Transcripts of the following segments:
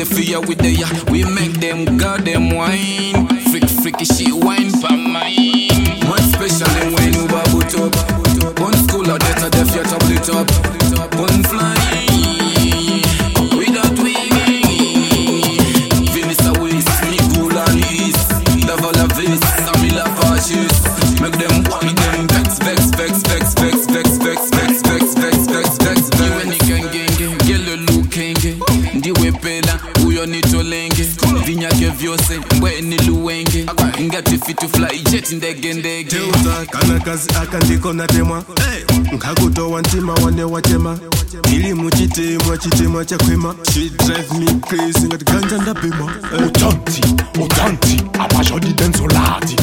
the fear with the. We make them goddamn wine. Freak, freaky shit, wine for mine. More especially when you boot up. One school or that a def, you top it up. One fly. Without wing. Vinisa Waste, me cool and east. Devil this, Samila fascist. Make them want them vex, vex, vex, vex, vex, vex, vex, vex, vex, vex, vex, vex, lukenge. Ndiwe pela, uyo uyonitsho lenge vinyake vyose mbweni luwenge ingati fitufla ijeti ndegendege kana kazi akandikona temwa. Nkakutowa ntima wane watema ndili muchitemwa chitemwa chakwema she drive me crazy ngati ganja ndabema utanti utanti apashodi denzolati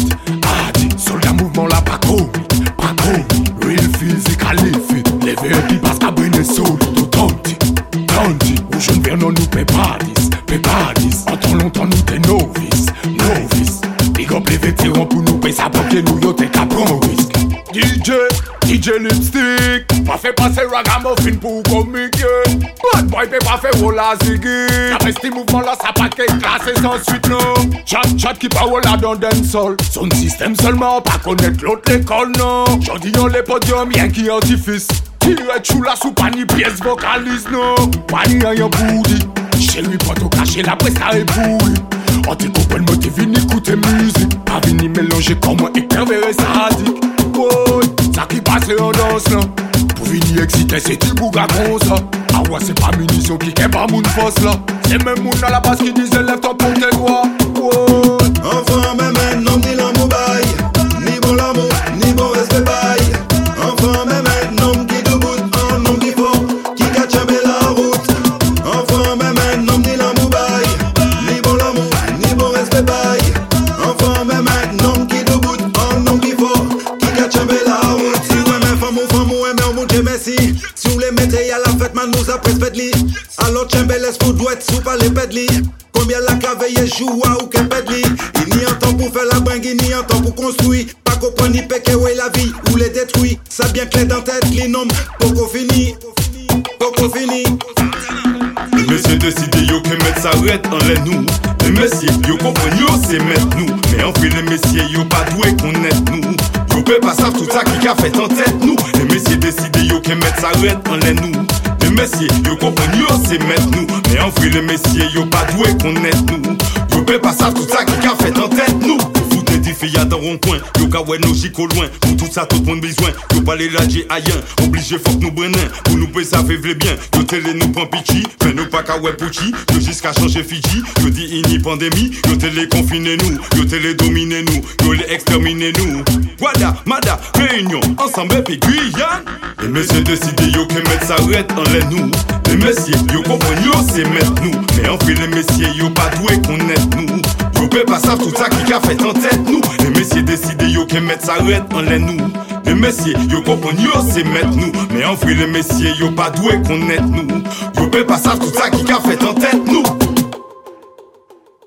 Donk pleve tiron pou nou pe sa boke nou yo te ka pran risk. DJ, DJ Lipstick. Pa fe pase ragamuffin pou komike. Bad boy pe pa fe wola zigi Sa besti mouvman la sa pa ke klasen san suite nou Chat chat ki pa wola don den sol. Son sistem selman pa konet lot l'ekol nou Jodi yon le podium yen ki antifis. Kire chou la sou pa ni piyes vokaliz nou Pa ni an yon boudi. Che lui poto kache la presta e boui pourri On te comprend moi t'es venu écouter musique. Pas venu mélanger comme moi et sadique. Boy, ça qui passe en danse là. Pour venir exciter c'est du bouga comme ça. Ah ouais c'est pas munition qui est pas mon force là. C'est même moun à la base qui disait lève ton pour tes doigts Si vous les mettez à la fête, man, nous après fête li. Alors, Chambelès, faut doit être sous pas les pedli. Combien la caveye joue ou qu'un pedli Il n'y a temps pour faire la bringue, il n'y a temps pour construire. Pas comprendre ni péquer ouais la vie ou les détruit Ça bien clair dans tête, les noms Poco fini, poco fini. Les messieurs décidé yo que mettre sa rette en l'air nous. Les messieurs yo comprennent yo c'est mettre nous. Mais en fait les messieurs yo pas doué connaître nous. Yo peut pas savoir tout ça qui a fait en tête nous. Les s'arrête en l'aine nous. Le messier, yo comprenne yo, c'est mettre nous. Mais en vrai, le messier, yo pas doué qu'on est nous. Yo peut pas ça, tout ça qui a Des filles dans rond-point Yo nos chico loin. Pour tout ça tout le monde besoin. Yo pas les lagés ailleurs Obligé faut que nous brenin. Pour nous payer ça fait bien. Yo télé nous prend pitié. Mais nous pas ouais pouchi Yo jusqu'à changer Fidji. Yo dit ini pandémie. Yo télé confiné nous Yo télé dominé nous Yo les exterminé nous Guada, Mada, Réunion. Ensemble et puis Guyane. Les messieurs décidé yo que mettre ça rette en l'air nous les messieurs, yo comprennent, yo c'est mettre nous. Mais en fait, les messieurs, yo pas doué qu'on est nous. Yo peut pas savoir tout ça qui a fait en tête nous. Les messieurs décident, yo qu'ils mettent s'arrête en les nous. Les messieurs, yo comprennent, yo c'est mettre nous. Mais en fait, les messieurs, yo pas doué qu'on est nous. Yo peut pas savoir tout ça qui a fait en tête nous.